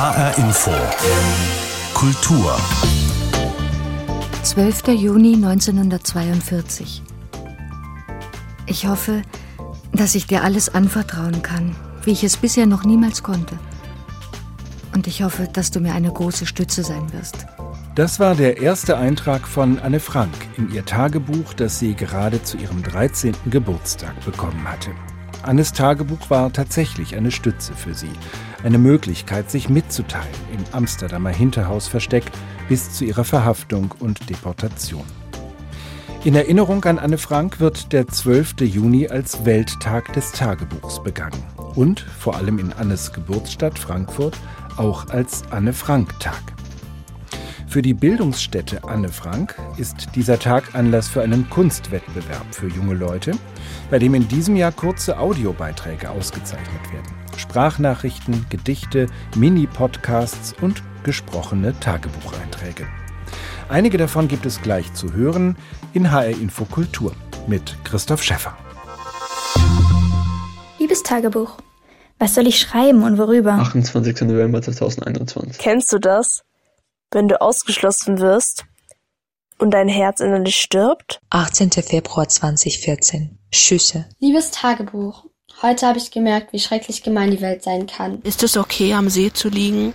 HR Info. Kultur. 12. Juni 1942. Ich hoffe, dass ich dir alles anvertrauen kann, wie ich es bisher noch niemals konnte. Und ich hoffe, dass du mir eine große Stütze sein wirst. Das war der erste Eintrag von Anne Frank in ihr Tagebuch, das sie gerade zu ihrem 13. Geburtstag bekommen hatte. Annes Tagebuch war tatsächlich eine Stütze für sie, eine Möglichkeit, sich mitzuteilen im Amsterdamer Hinterhausversteck bis zu ihrer Verhaftung und Deportation. In Erinnerung an Anne Frank wird der 12. Juni als Welttag des Tagebuchs begangen und vor allem in Annes Geburtsstadt Frankfurt auch als Anne Frank Tag. Für die Bildungsstätte Anne Frank ist dieser Tag Anlass für einen Kunstwettbewerb für junge Leute, bei dem in diesem Jahr kurze Audiobeiträge ausgezeichnet werden. Sprachnachrichten, Gedichte, Mini-Podcasts und gesprochene Tagebucheinträge. Einige davon gibt es gleich zu hören in HR Info Kultur mit Christoph Schäffer. Liebes Tagebuch, was soll ich schreiben und worüber? 28. November 2021. Kennst du das? Wenn du ausgeschlossen wirst und dein Herz innerlich stirbt? 18. Februar 2014. Schüsse. Liebes Tagebuch, heute habe ich gemerkt, wie schrecklich gemein die Welt sein kann. Ist es okay, am See zu liegen,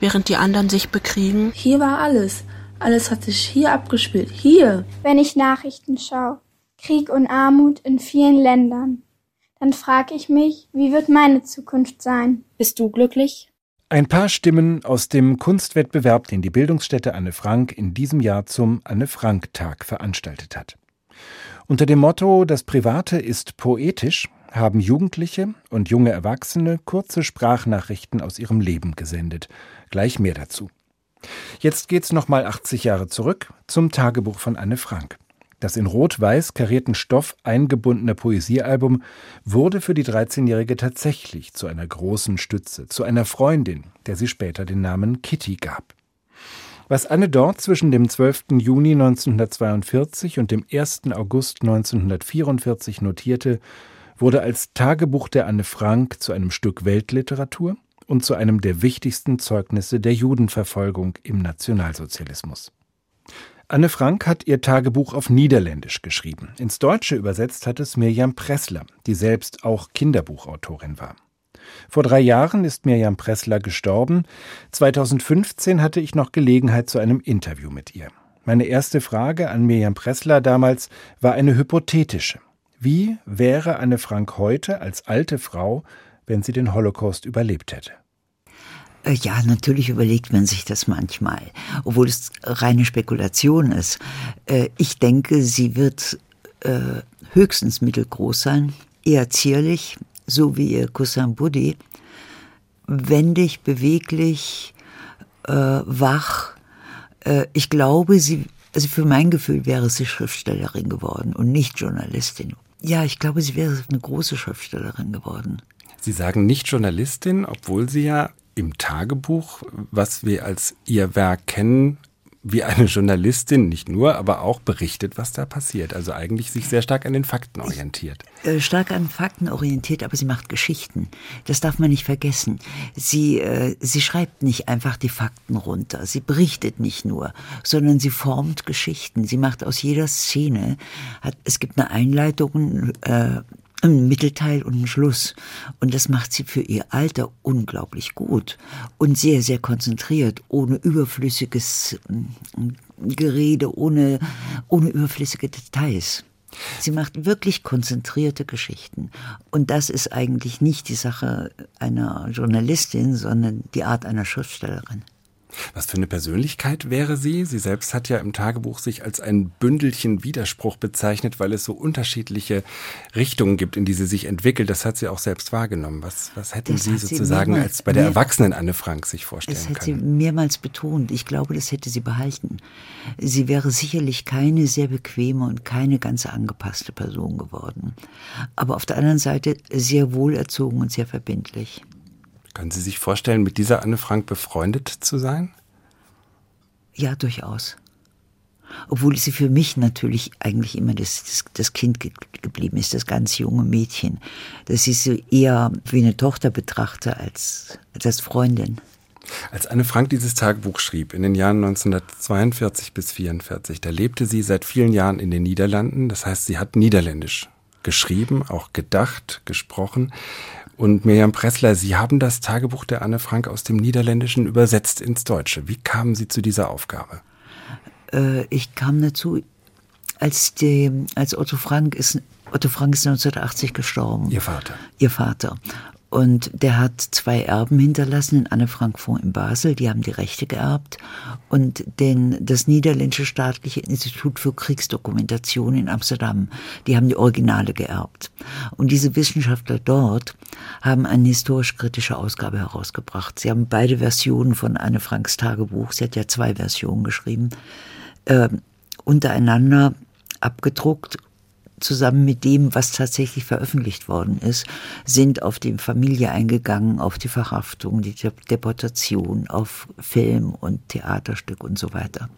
während die anderen sich bekriegen? Hier war alles. Alles hat sich hier abgespielt. Hier. Wenn ich Nachrichten schaue, Krieg und Armut in vielen Ländern, dann frage ich mich, wie wird meine Zukunft sein? Bist du glücklich? Ein paar Stimmen aus dem Kunstwettbewerb, den die Bildungsstätte Anne Frank in diesem Jahr zum Anne Frank Tag veranstaltet hat. Unter dem Motto Das Private ist poetisch haben Jugendliche und junge Erwachsene kurze Sprachnachrichten aus ihrem Leben gesendet. Gleich mehr dazu. Jetzt geht's nochmal 80 Jahre zurück zum Tagebuch von Anne Frank. Das in rot-weiß karierten Stoff eingebundene Poesiealbum wurde für die 13-Jährige tatsächlich zu einer großen Stütze, zu einer Freundin, der sie später den Namen Kitty gab. Was Anne dort zwischen dem 12. Juni 1942 und dem 1. August 1944 notierte, wurde als Tagebuch der Anne Frank zu einem Stück Weltliteratur und zu einem der wichtigsten Zeugnisse der Judenverfolgung im Nationalsozialismus. Anne Frank hat ihr Tagebuch auf Niederländisch geschrieben. Ins Deutsche übersetzt hat es Mirjam Pressler, die selbst auch Kinderbuchautorin war. Vor drei Jahren ist Mirjam Pressler gestorben. 2015 hatte ich noch Gelegenheit zu einem Interview mit ihr. Meine erste Frage an Mirjam Pressler damals war eine hypothetische. Wie wäre Anne Frank heute als alte Frau, wenn sie den Holocaust überlebt hätte? Äh, ja, natürlich überlegt man sich das manchmal, obwohl es reine Spekulation ist. Äh, ich denke, sie wird äh, höchstens mittelgroß sein, eher zierlich, so wie ihr Cousin Buddy, wendig, beweglich, wach. Ich glaube, sie, also für mein Gefühl wäre sie Schriftstellerin geworden und nicht Journalistin. Ja, ich glaube, sie wäre eine große Schriftstellerin geworden. Sie sagen nicht Journalistin, obwohl Sie ja im Tagebuch, was wir als ihr Werk kennen, wie eine Journalistin nicht nur, aber auch berichtet, was da passiert. Also eigentlich sich sehr stark an den Fakten orientiert. Äh, stark an Fakten orientiert, aber sie macht Geschichten. Das darf man nicht vergessen. Sie, äh, sie schreibt nicht einfach die Fakten runter. Sie berichtet nicht nur, sondern sie formt Geschichten. Sie macht aus jeder Szene, hat, es gibt eine Einleitung, äh, ein Mittelteil und ein Schluss. Und das macht sie für ihr Alter unglaublich gut und sehr, sehr konzentriert, ohne überflüssiges mm, Gerede, ohne, ohne überflüssige Details. Sie macht wirklich konzentrierte Geschichten. Und das ist eigentlich nicht die Sache einer Journalistin, sondern die Art einer Schriftstellerin. Was für eine Persönlichkeit wäre sie? Sie selbst hat ja im Tagebuch sich als ein Bündelchen Widerspruch bezeichnet, weil es so unterschiedliche Richtungen gibt, in die sie sich entwickelt. Das hat sie auch selbst wahrgenommen. Was, was hätten das Sie sozusagen als bei der erwachsenen Anne Frank sich vorstellen können? Das hat sie mehrmals betont. Ich glaube, das hätte sie behalten. Sie wäre sicherlich keine sehr bequeme und keine ganz angepasste Person geworden. Aber auf der anderen Seite sehr wohlerzogen und sehr verbindlich. Können Sie sich vorstellen, mit dieser Anne Frank befreundet zu sein? Ja, durchaus. Obwohl sie für mich natürlich eigentlich immer das, das, das Kind ge geblieben ist, das ganz junge Mädchen. Dass ich sie eher wie eine Tochter betrachte als als Freundin. Als Anne Frank dieses Tagebuch schrieb, in den Jahren 1942 bis 1944, da lebte sie seit vielen Jahren in den Niederlanden. Das heißt, sie hat Niederländisch geschrieben, auch gedacht, gesprochen. Und Miriam Pressler, Sie haben das Tagebuch der Anne Frank aus dem Niederländischen übersetzt ins Deutsche. Wie kamen Sie zu dieser Aufgabe? Äh, ich kam dazu, als, die, als Otto Frank ist, Otto Frank ist 1980 gestorben. Ihr Vater. Ihr Vater. Und der hat zwei Erben hinterlassen in Anne Frank Fonds in Basel, die haben die Rechte geerbt und den, das Niederländische Staatliche Institut für Kriegsdokumentation in Amsterdam, die haben die Originale geerbt. Und diese Wissenschaftler dort haben eine historisch-kritische Ausgabe herausgebracht. Sie haben beide Versionen von Anne Franks Tagebuch, sie hat ja zwei Versionen geschrieben, äh, untereinander abgedruckt zusammen mit dem, was tatsächlich veröffentlicht worden ist, sind auf die Familie eingegangen, auf die Verhaftung, die Deportation, auf Film und Theaterstück und so weiter.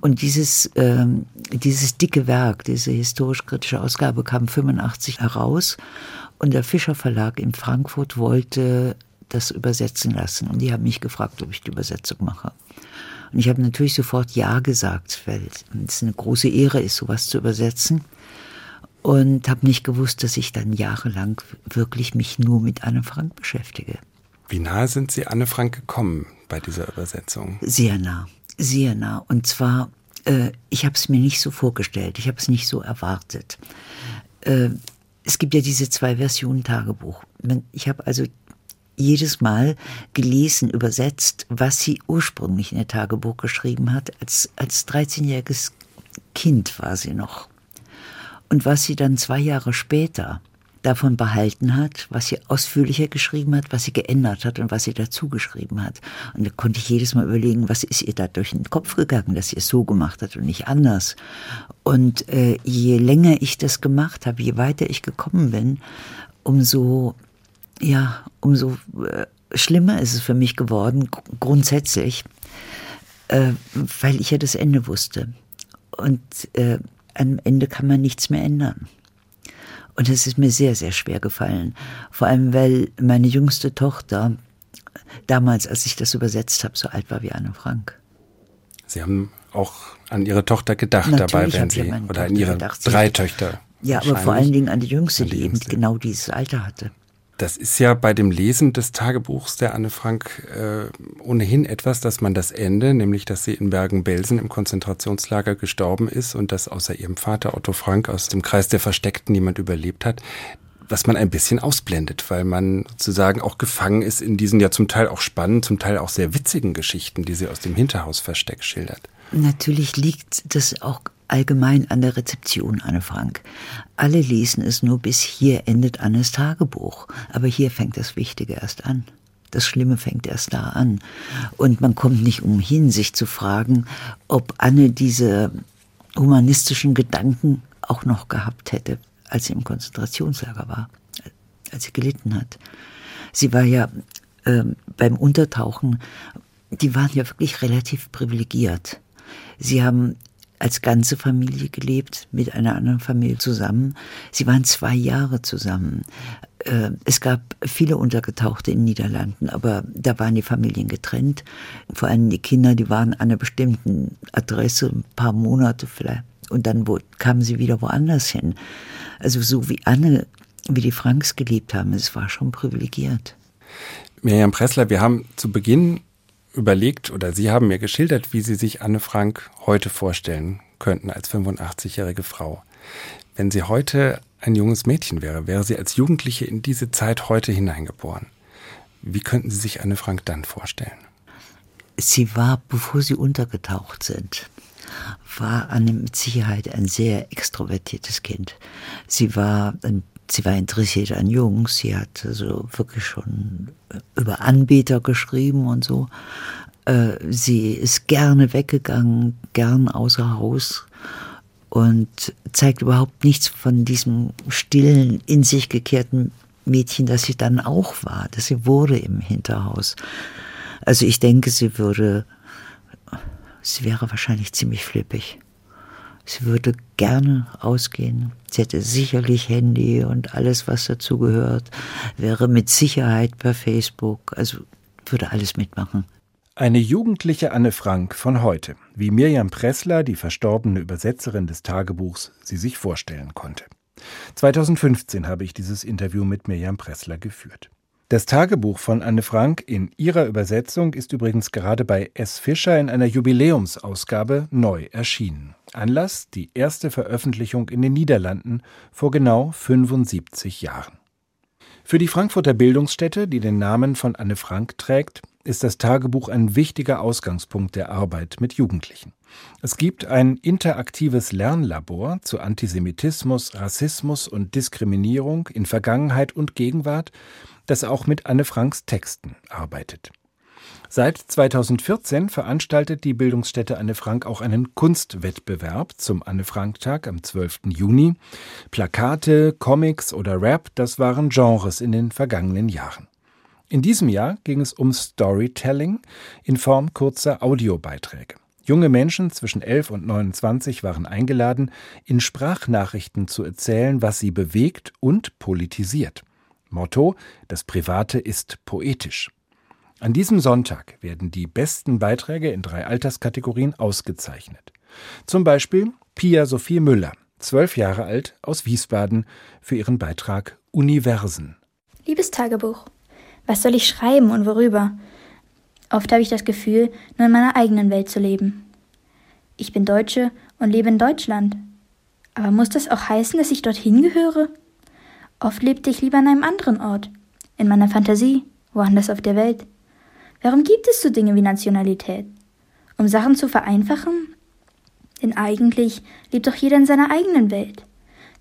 Und dieses, ähm, dieses dicke Werk, diese historisch-kritische Ausgabe kam 85 heraus und der Fischer Verlag in Frankfurt wollte das übersetzen lassen. Und die haben mich gefragt, ob ich die Übersetzung mache. Und ich habe natürlich sofort Ja gesagt, weil es eine große Ehre ist, sowas zu übersetzen und habe nicht gewusst, dass ich dann jahrelang wirklich mich nur mit Anne Frank beschäftige. Wie nahe sind Sie Anne Frank gekommen bei dieser Übersetzung? Sehr nah, sehr nah. Und zwar, äh, ich habe es mir nicht so vorgestellt, ich habe es nicht so erwartet. Äh, es gibt ja diese zwei Versionen Tagebuch. Ich habe also jedes Mal gelesen, übersetzt, was sie ursprünglich in ihr Tagebuch geschrieben hat. Als, als 13-jähriges Kind war sie noch. Und was sie dann zwei Jahre später davon behalten hat, was sie ausführlicher geschrieben hat, was sie geändert hat und was sie dazu geschrieben hat. Und da konnte ich jedes Mal überlegen, was ist ihr da durch den Kopf gegangen, dass sie es so gemacht hat und nicht anders. Und äh, je länger ich das gemacht habe, je weiter ich gekommen bin, umso, ja, umso äh, schlimmer ist es für mich geworden, grundsätzlich, äh, weil ich ja das Ende wusste. Und äh, am Ende kann man nichts mehr ändern. Und es ist mir sehr, sehr schwer gefallen. Vor allem, weil meine jüngste Tochter damals, als ich das übersetzt habe, so alt war wie Anne Frank. Sie haben auch an Ihre Tochter gedacht Natürlich dabei, wenn Sie, oder Tochter an Ihre gedacht. drei Töchter. Ja, aber vor allen Dingen an die jüngste, die, die eben genau dieses Alter hatte. Das ist ja bei dem Lesen des Tagebuchs der Anne Frank äh, ohnehin etwas, dass man das Ende, nämlich dass sie in Bergen-Belsen im Konzentrationslager gestorben ist und dass außer ihrem Vater Otto Frank aus dem Kreis der Versteckten niemand überlebt hat, was man ein bisschen ausblendet, weil man sozusagen auch gefangen ist in diesen ja zum Teil auch spannenden, zum Teil auch sehr witzigen Geschichten, die sie aus dem Hinterhausversteck schildert. Natürlich liegt das auch allgemein an der Rezeption, Anne Frank. Alle lesen es nur bis hier endet Annes Tagebuch. Aber hier fängt das Wichtige erst an. Das Schlimme fängt erst da an. Und man kommt nicht umhin, sich zu fragen, ob Anne diese humanistischen Gedanken auch noch gehabt hätte, als sie im Konzentrationslager war, als sie gelitten hat. Sie war ja äh, beim Untertauchen, die waren ja wirklich relativ privilegiert. Sie haben als ganze Familie gelebt, mit einer anderen Familie zusammen. Sie waren zwei Jahre zusammen. Äh, es gab viele Untergetauchte in den Niederlanden, aber da waren die Familien getrennt. Vor allem die Kinder, die waren an einer bestimmten Adresse, ein paar Monate vielleicht. Und dann kamen sie wieder woanders hin. Also so wie Anne, wie die Franks gelebt haben, es war schon privilegiert. Miriam Pressler, wir haben zu Beginn überlegt oder Sie haben mir geschildert, wie Sie sich Anne Frank heute vorstellen könnten als 85-jährige Frau. Wenn sie heute ein junges Mädchen wäre, wäre sie als Jugendliche in diese Zeit heute hineingeboren. Wie könnten Sie sich Anne Frank dann vorstellen? Sie war, bevor Sie untergetaucht sind, war Anne mit Sicherheit ein sehr extrovertiertes Kind. Sie war ein sie war interessiert an Jungs, sie hat so wirklich schon über Anbieter geschrieben und so. Äh, sie ist gerne weggegangen, gern außer Haus und zeigt überhaupt nichts von diesem stillen, in sich gekehrten Mädchen, das sie dann auch war, dass sie wurde im Hinterhaus. Also ich denke, sie würde, sie wäre wahrscheinlich ziemlich flippig. Sie würde gerne ausgehen. Sie hätte sicherlich Handy und alles, was dazu gehört, wäre mit Sicherheit bei Facebook, also würde alles mitmachen. Eine jugendliche Anne Frank von heute, wie Mirjam Pressler, die verstorbene Übersetzerin des Tagebuchs, sie sich vorstellen konnte. 2015 habe ich dieses Interview mit Mirjam Pressler geführt. Das Tagebuch von Anne Frank in ihrer Übersetzung ist übrigens gerade bei S. Fischer in einer Jubiläumsausgabe neu erschienen. Anlass die erste Veröffentlichung in den Niederlanden vor genau 75 Jahren. Für die Frankfurter Bildungsstätte, die den Namen von Anne Frank trägt, ist das Tagebuch ein wichtiger Ausgangspunkt der Arbeit mit Jugendlichen. Es gibt ein interaktives Lernlabor zu Antisemitismus, Rassismus und Diskriminierung in Vergangenheit und Gegenwart, das auch mit Anne Franks Texten arbeitet. Seit 2014 veranstaltet die Bildungsstätte Anne Frank auch einen Kunstwettbewerb zum Anne Frank Tag am 12. Juni. Plakate, Comics oder Rap, das waren Genres in den vergangenen Jahren. In diesem Jahr ging es um Storytelling in Form kurzer Audiobeiträge. Junge Menschen zwischen 11 und 29 waren eingeladen, in Sprachnachrichten zu erzählen, was sie bewegt und politisiert. Motto: Das Private ist poetisch. An diesem Sonntag werden die besten Beiträge in drei Alterskategorien ausgezeichnet. Zum Beispiel Pia Sophie Müller, zwölf Jahre alt, aus Wiesbaden, für ihren Beitrag Universen. Liebes Tagebuch, was soll ich schreiben und worüber? Oft habe ich das Gefühl, nur in meiner eigenen Welt zu leben. Ich bin Deutsche und lebe in Deutschland. Aber muss das auch heißen, dass ich dorthin gehöre? Oft lebte ich lieber an einem anderen Ort, in meiner Fantasie, woanders auf der Welt. Warum gibt es so Dinge wie Nationalität? Um Sachen zu vereinfachen? Denn eigentlich lebt doch jeder in seiner eigenen Welt.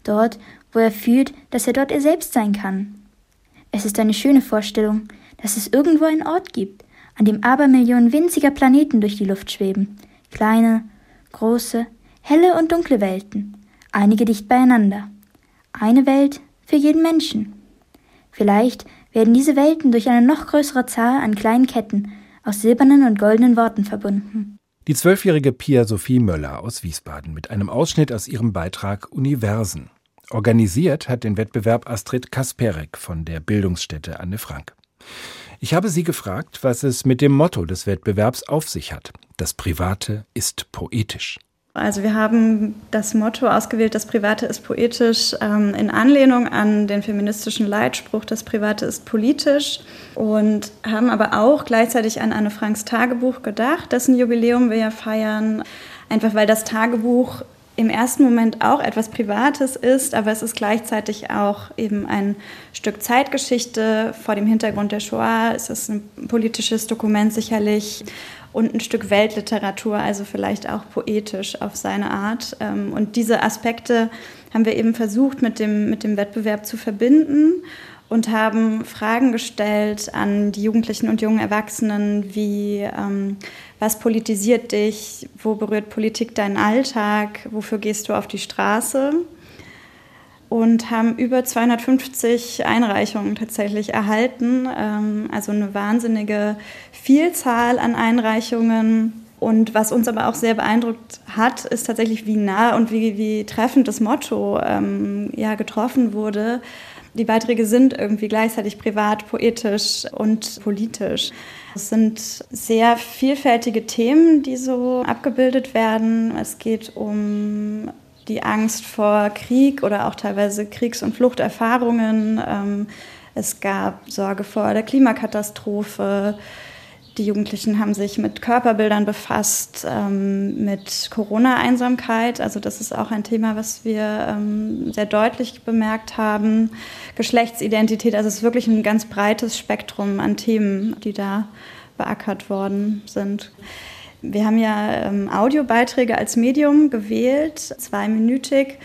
Dort, wo er fühlt, dass er dort er selbst sein kann. Es ist eine schöne Vorstellung, dass es irgendwo einen Ort gibt, an dem Abermillionen winziger Planeten durch die Luft schweben. Kleine, große, helle und dunkle Welten, einige dicht beieinander. Eine Welt für jeden Menschen. Vielleicht werden diese Welten durch eine noch größere Zahl an kleinen Ketten aus silbernen und goldenen Worten verbunden. Die zwölfjährige Pia Sophie Möller aus Wiesbaden mit einem Ausschnitt aus ihrem Beitrag Universen. Organisiert hat den Wettbewerb Astrid Kasperek von der Bildungsstätte Anne Frank. Ich habe sie gefragt, was es mit dem Motto des Wettbewerbs auf sich hat. Das Private ist poetisch. Also wir haben das Motto ausgewählt, das Private ist poetisch, ähm, in Anlehnung an den feministischen Leitspruch, das Private ist politisch und haben aber auch gleichzeitig an Anne Franks Tagebuch gedacht, dessen Jubiläum wir ja feiern, einfach weil das Tagebuch im ersten Moment auch etwas Privates ist, aber es ist gleichzeitig auch eben ein Stück Zeitgeschichte vor dem Hintergrund der Shoah. Es ist ein politisches Dokument sicherlich und ein Stück Weltliteratur, also vielleicht auch poetisch auf seine Art. Ähm, und diese Aspekte haben wir eben versucht mit dem, mit dem Wettbewerb zu verbinden und haben Fragen gestellt an die Jugendlichen und jungen Erwachsenen wie ähm, was politisiert dich, wo berührt Politik deinen Alltag, wofür gehst du auf die Straße und haben über 250 Einreichungen tatsächlich erhalten, ähm, also eine wahnsinnige Vielzahl an Einreichungen. Und was uns aber auch sehr beeindruckt hat, ist tatsächlich, wie nah und wie, wie treffend das Motto ähm, ja, getroffen wurde. Die Beiträge sind irgendwie gleichzeitig privat, poetisch und politisch. Es sind sehr vielfältige Themen, die so abgebildet werden. Es geht um die Angst vor Krieg oder auch teilweise Kriegs- und Fluchterfahrungen. Ähm, es gab Sorge vor der Klimakatastrophe. Die Jugendlichen haben sich mit Körperbildern befasst, ähm, mit Corona-Einsamkeit. Also das ist auch ein Thema, was wir ähm, sehr deutlich bemerkt haben. Geschlechtsidentität, also es ist wirklich ein ganz breites Spektrum an Themen, die da beackert worden sind. Wir haben ja ähm, Audiobeiträge als Medium gewählt, zweiminütig.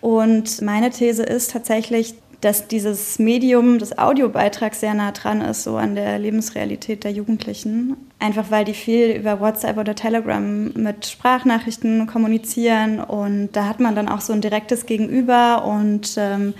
Und meine These ist tatsächlich, dass dieses Medium des Audiobeitrags sehr nah dran ist, so an der Lebensrealität der Jugendlichen. Einfach weil die viel über WhatsApp oder Telegram mit Sprachnachrichten kommunizieren und da hat man dann auch so ein direktes Gegenüber und ähm,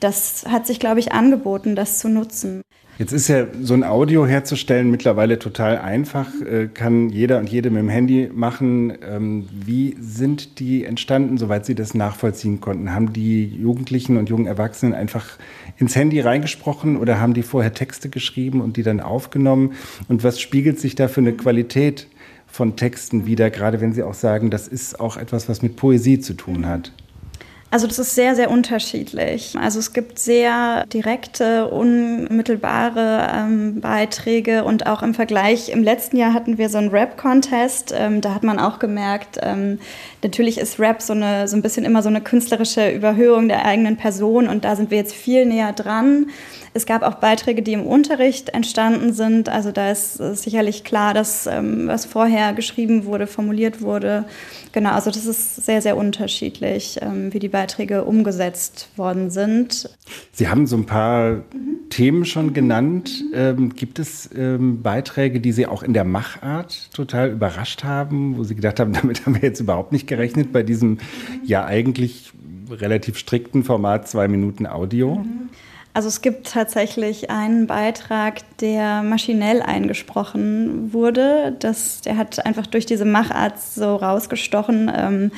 das hat sich, glaube ich, angeboten, das zu nutzen. Jetzt ist ja so ein Audio herzustellen mittlerweile total einfach, äh, kann jeder und jede mit dem Handy machen. Ähm, wie sind die entstanden, soweit Sie das nachvollziehen konnten? Haben die Jugendlichen und jungen Erwachsenen einfach ins Handy reingesprochen oder haben die vorher Texte geschrieben und die dann aufgenommen? Und was spiegelt sich da für eine Qualität von Texten wieder, gerade wenn Sie auch sagen, das ist auch etwas, was mit Poesie zu tun hat? Also das ist sehr, sehr unterschiedlich. Also es gibt sehr direkte, unmittelbare ähm, Beiträge und auch im Vergleich, im letzten Jahr hatten wir so einen Rap-Contest, ähm, da hat man auch gemerkt, ähm, natürlich ist Rap so, eine, so ein bisschen immer so eine künstlerische Überhöhung der eigenen Person und da sind wir jetzt viel näher dran. Es gab auch Beiträge, die im Unterricht entstanden sind. Also da ist sicherlich klar, dass ähm, was vorher geschrieben wurde, formuliert wurde. Genau, also das ist sehr, sehr unterschiedlich, ähm, wie die Beiträge umgesetzt worden sind. Sie haben so ein paar mhm. Themen schon genannt. Ähm, gibt es ähm, Beiträge, die Sie auch in der Machart total überrascht haben, wo Sie gedacht haben, damit haben wir jetzt überhaupt nicht gerechnet bei diesem ja eigentlich relativ strikten Format zwei Minuten Audio? Also es gibt tatsächlich einen Beitrag, der maschinell eingesprochen wurde. Das, der hat einfach durch diese Machart so rausgestochen. Ähm,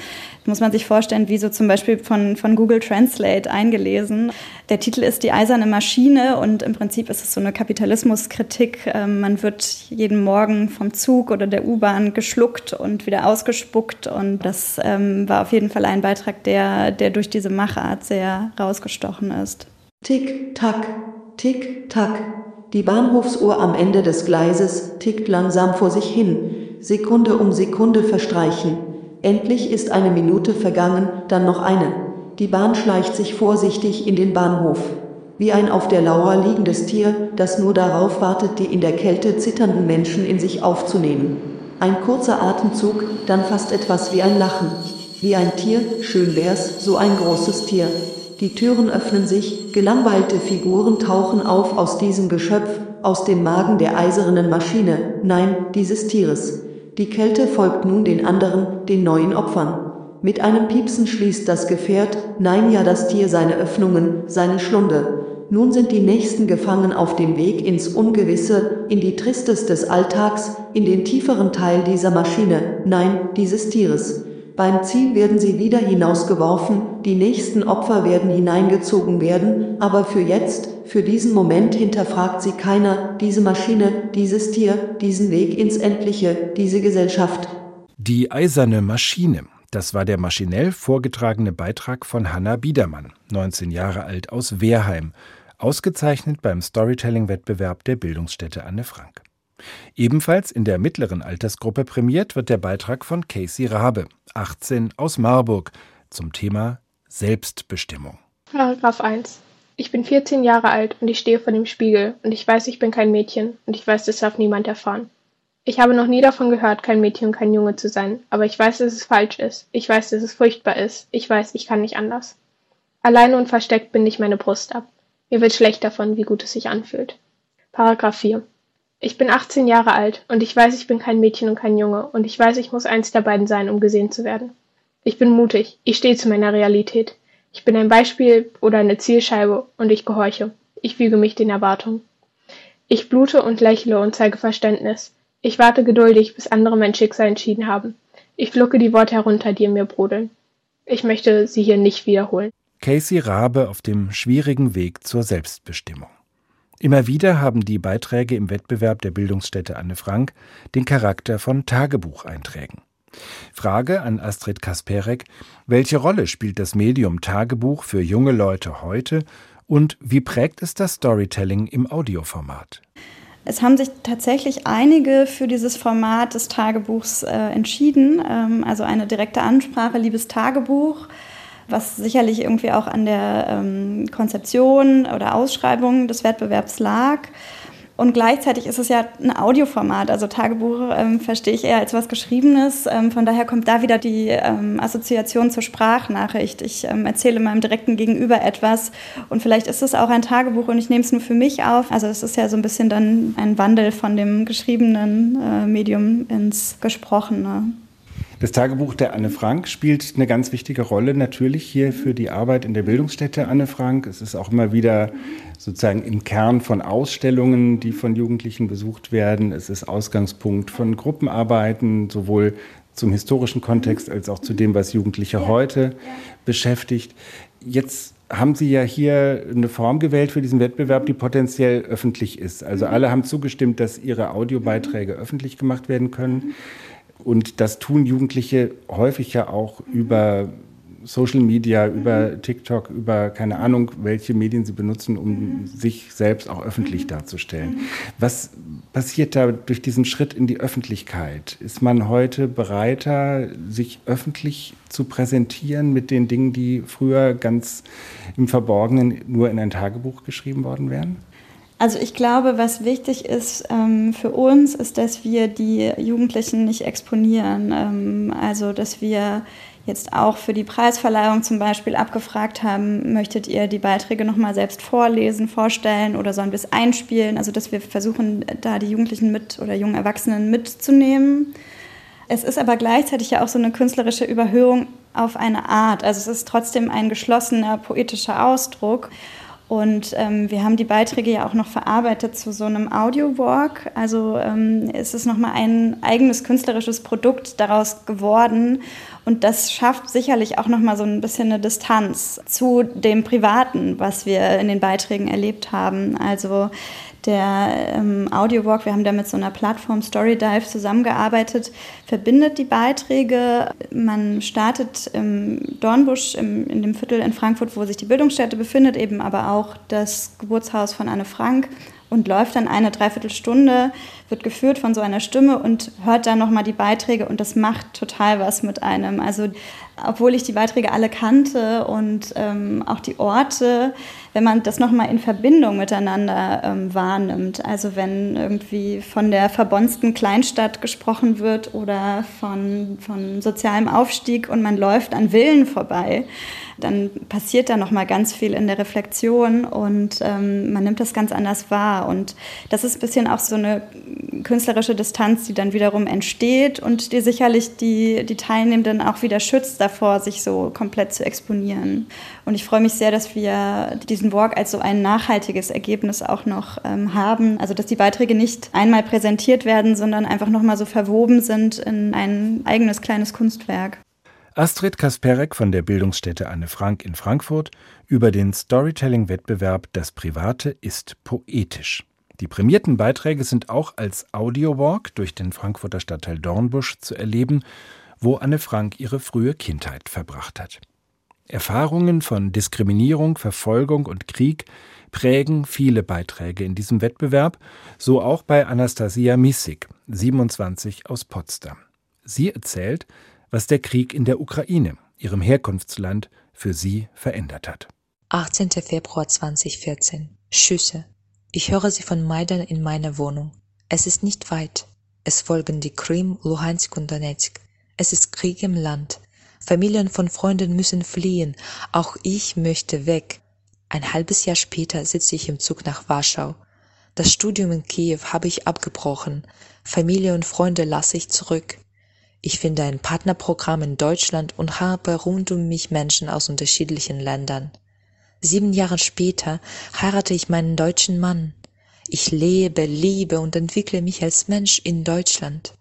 muss man sich vorstellen, wie so zum Beispiel von, von Google Translate eingelesen. Der Titel ist Die eiserne Maschine und im Prinzip ist es so eine Kapitalismuskritik. Ähm, man wird jeden Morgen vom Zug oder der U-Bahn geschluckt und wieder ausgespuckt. Und das ähm, war auf jeden Fall ein Beitrag, der, der durch diese Machart sehr rausgestochen ist. Tick, tack, tick, tack. Die Bahnhofsuhr am Ende des Gleises tickt langsam vor sich hin. Sekunde um Sekunde verstreichen. Endlich ist eine Minute vergangen, dann noch eine. Die Bahn schleicht sich vorsichtig in den Bahnhof. Wie ein auf der Lauer liegendes Tier, das nur darauf wartet, die in der Kälte zitternden Menschen in sich aufzunehmen. Ein kurzer Atemzug, dann fast etwas wie ein Lachen. Wie ein Tier, schön wär's, so ein großes Tier. Die Türen öffnen sich, gelangweilte Figuren tauchen auf aus diesem Geschöpf, aus dem Magen der eisernen Maschine, nein, dieses Tieres. Die Kälte folgt nun den anderen, den neuen Opfern. Mit einem Piepsen schließt das Gefährt, nein ja das Tier seine Öffnungen, seine Schlunde. Nun sind die Nächsten gefangen auf dem Weg ins Ungewisse, in die Tristes des Alltags, in den tieferen Teil dieser Maschine, nein, dieses Tieres. Beim Ziel werden sie wieder hinausgeworfen, die nächsten Opfer werden hineingezogen werden, aber für jetzt, für diesen Moment hinterfragt sie keiner, diese Maschine, dieses Tier, diesen Weg ins Endliche, diese Gesellschaft. Die eiserne Maschine. Das war der maschinell vorgetragene Beitrag von Hanna Biedermann, 19 Jahre alt aus Wehrheim, ausgezeichnet beim Storytelling-Wettbewerb der Bildungsstätte Anne Frank. Ebenfalls in der mittleren Altersgruppe prämiert wird der Beitrag von Casey Rabe, 18 aus Marburg, zum Thema Selbstbestimmung. Paragraph 1. Ich bin 14 Jahre alt und ich stehe vor dem Spiegel und ich weiß, ich bin kein Mädchen und ich weiß, das darf niemand erfahren. Ich habe noch nie davon gehört, kein Mädchen und kein Junge zu sein, aber ich weiß, dass es falsch ist. Ich weiß, dass es furchtbar ist. Ich weiß, ich kann nicht anders. Alleine und versteckt binde ich meine Brust ab. Mir wird schlecht davon, wie gut es sich anfühlt. Paragraph 4. Ich bin 18 Jahre alt und ich weiß, ich bin kein Mädchen und kein Junge und ich weiß, ich muss eins der beiden sein, um gesehen zu werden. Ich bin mutig, ich stehe zu meiner Realität. Ich bin ein Beispiel oder eine Zielscheibe und ich gehorche. Ich füge mich den Erwartungen. Ich blute und lächle und zeige Verständnis. Ich warte geduldig, bis andere mein Schicksal entschieden haben. Ich flucke die Worte herunter, die in mir brodeln. Ich möchte sie hier nicht wiederholen. Casey Rabe auf dem schwierigen Weg zur Selbstbestimmung. Immer wieder haben die Beiträge im Wettbewerb der Bildungsstätte Anne Frank den Charakter von Tagebucheinträgen. Frage an Astrid Kasperek: Welche Rolle spielt das Medium Tagebuch für junge Leute heute und wie prägt es das Storytelling im Audioformat? Es haben sich tatsächlich einige für dieses Format des Tagebuchs äh, entschieden. Ähm, also eine direkte Ansprache, liebes Tagebuch was sicherlich irgendwie auch an der ähm, Konzeption oder Ausschreibung des Wettbewerbs lag. Und gleichzeitig ist es ja ein Audioformat, also Tagebuch ähm, verstehe ich eher als was Geschriebenes. Ähm, von daher kommt da wieder die ähm, Assoziation zur Sprachnachricht. Ich ähm, erzähle meinem direkten Gegenüber etwas und vielleicht ist es auch ein Tagebuch und ich nehme es nur für mich auf. Also es ist ja so ein bisschen dann ein Wandel von dem geschriebenen äh, Medium ins Gesprochene. Das Tagebuch der Anne Frank spielt eine ganz wichtige Rolle natürlich hier für die Arbeit in der Bildungsstätte Anne Frank. Es ist auch immer wieder sozusagen im Kern von Ausstellungen, die von Jugendlichen besucht werden. Es ist Ausgangspunkt von Gruppenarbeiten, sowohl zum historischen Kontext als auch zu dem, was Jugendliche heute beschäftigt. Jetzt haben Sie ja hier eine Form gewählt für diesen Wettbewerb, die potenziell öffentlich ist. Also alle haben zugestimmt, dass ihre Audiobeiträge öffentlich gemacht werden können. Und das tun Jugendliche häufig ja auch über Social Media, über TikTok, über keine Ahnung, welche Medien sie benutzen, um sich selbst auch öffentlich darzustellen. Was passiert da durch diesen Schritt in die Öffentlichkeit? Ist man heute bereiter, sich öffentlich zu präsentieren mit den Dingen, die früher ganz im Verborgenen nur in ein Tagebuch geschrieben worden wären? Also ich glaube, was wichtig ist ähm, für uns, ist, dass wir die Jugendlichen nicht exponieren. Ähm, also dass wir jetzt auch für die Preisverleihung zum Beispiel abgefragt haben, möchtet ihr die Beiträge nochmal selbst vorlesen, vorstellen oder sollen wir es einspielen? Also dass wir versuchen, da die Jugendlichen mit oder jungen Erwachsenen mitzunehmen. Es ist aber gleichzeitig ja auch so eine künstlerische Überhöhung auf eine Art. Also es ist trotzdem ein geschlossener poetischer Ausdruck. Und ähm, wir haben die Beiträge ja auch noch verarbeitet zu so einem Audio-Walk. Also ähm, ist es nochmal ein eigenes künstlerisches Produkt daraus geworden. Und das schafft sicherlich auch nochmal so ein bisschen eine Distanz zu dem Privaten, was wir in den Beiträgen erlebt haben. Also der ähm, Audiowalk, wir haben da mit so einer Plattform Storydive zusammengearbeitet, verbindet die Beiträge. Man startet im Dornbusch, im, in dem Viertel in Frankfurt, wo sich die Bildungsstätte befindet, eben aber auch das Geburtshaus von Anne Frank und läuft dann eine Dreiviertelstunde, wird geführt von so einer Stimme und hört dann nochmal die Beiträge und das macht total was mit einem. Also obwohl ich die Beiträge alle kannte und ähm, auch die Orte, wenn man das nochmal in Verbindung miteinander ähm, wahrnimmt. Also wenn irgendwie von der verbonsten Kleinstadt gesprochen wird oder von, von sozialem Aufstieg und man läuft an Villen vorbei, dann passiert da nochmal ganz viel in der Reflexion und ähm, man nimmt das ganz anders wahr. Und das ist ein bisschen auch so eine künstlerische Distanz, die dann wiederum entsteht und die sicherlich die, die Teilnehmenden auch wieder schützt davor, sich so komplett zu exponieren. Und ich freue mich sehr, dass wir diesen Walk als so ein nachhaltiges Ergebnis auch noch ähm, haben. Also dass die Beiträge nicht einmal präsentiert werden, sondern einfach nochmal so verwoben sind in ein eigenes kleines Kunstwerk. Astrid Kasperek von der Bildungsstätte Anne Frank in Frankfurt über den Storytelling-Wettbewerb Das Private ist poetisch. Die prämierten Beiträge sind auch als Audiowalk durch den Frankfurter Stadtteil Dornbusch zu erleben, wo Anne Frank ihre frühe Kindheit verbracht hat. Erfahrungen von Diskriminierung, Verfolgung und Krieg prägen viele Beiträge in diesem Wettbewerb, so auch bei Anastasia Missig, 27 aus Potsdam. Sie erzählt, was der Krieg in der Ukraine, ihrem Herkunftsland, für sie verändert hat. 18. Februar 2014. Schüsse. Ich höre sie von Maidan in meiner Wohnung. Es ist nicht weit. Es folgen die Krim, Luhansk und Donetsk. Es ist Krieg im Land. Familien von Freunden müssen fliehen. Auch ich möchte weg. Ein halbes Jahr später sitze ich im Zug nach Warschau. Das Studium in Kiew habe ich abgebrochen. Familie und Freunde lasse ich zurück. Ich finde ein Partnerprogramm in Deutschland und habe rund um mich Menschen aus unterschiedlichen Ländern. Sieben Jahre später heirate ich meinen deutschen Mann. Ich lebe, liebe und entwickle mich als Mensch in Deutschland.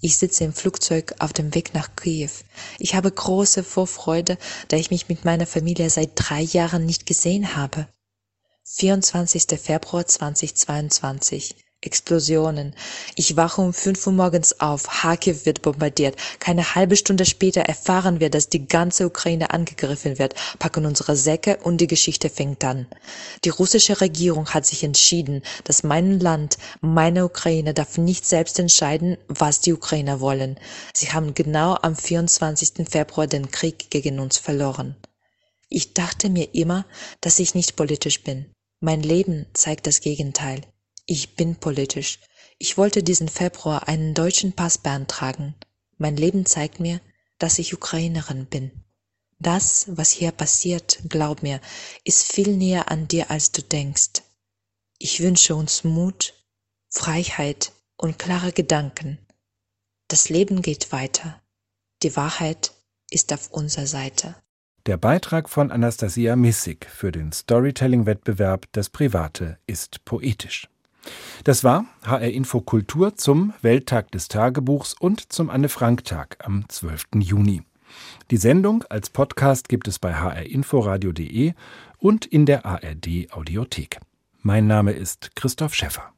Ich sitze im Flugzeug auf dem Weg nach Kiew. Ich habe große Vorfreude, da ich mich mit meiner Familie seit drei Jahren nicht gesehen habe. 24. Februar 2022. Explosionen. Ich wache um fünf Uhr morgens auf. Kharkiv wird bombardiert. Keine halbe Stunde später erfahren wir, dass die ganze Ukraine angegriffen wird, packen unsere Säcke und die Geschichte fängt an. Die russische Regierung hat sich entschieden, dass mein Land, meine Ukraine darf nicht selbst entscheiden, was die Ukrainer wollen. Sie haben genau am 24. Februar den Krieg gegen uns verloren. Ich dachte mir immer, dass ich nicht politisch bin. Mein Leben zeigt das Gegenteil. Ich bin politisch. Ich wollte diesen Februar einen deutschen Pass beantragen. Mein Leben zeigt mir, dass ich Ukrainerin bin. Das, was hier passiert, glaub mir, ist viel näher an dir, als du denkst. Ich wünsche uns Mut, Freiheit und klare Gedanken. Das Leben geht weiter. Die Wahrheit ist auf unserer Seite. Der Beitrag von Anastasia Missig für den Storytelling-Wettbewerb Das Private ist poetisch. Das war HR Info Kultur zum Welttag des Tagebuchs und zum Anne-Frank-Tag am 12. Juni. Die Sendung als Podcast gibt es bei hrinforadio.de und in der ARD Audiothek. Mein Name ist Christoph Schäffer.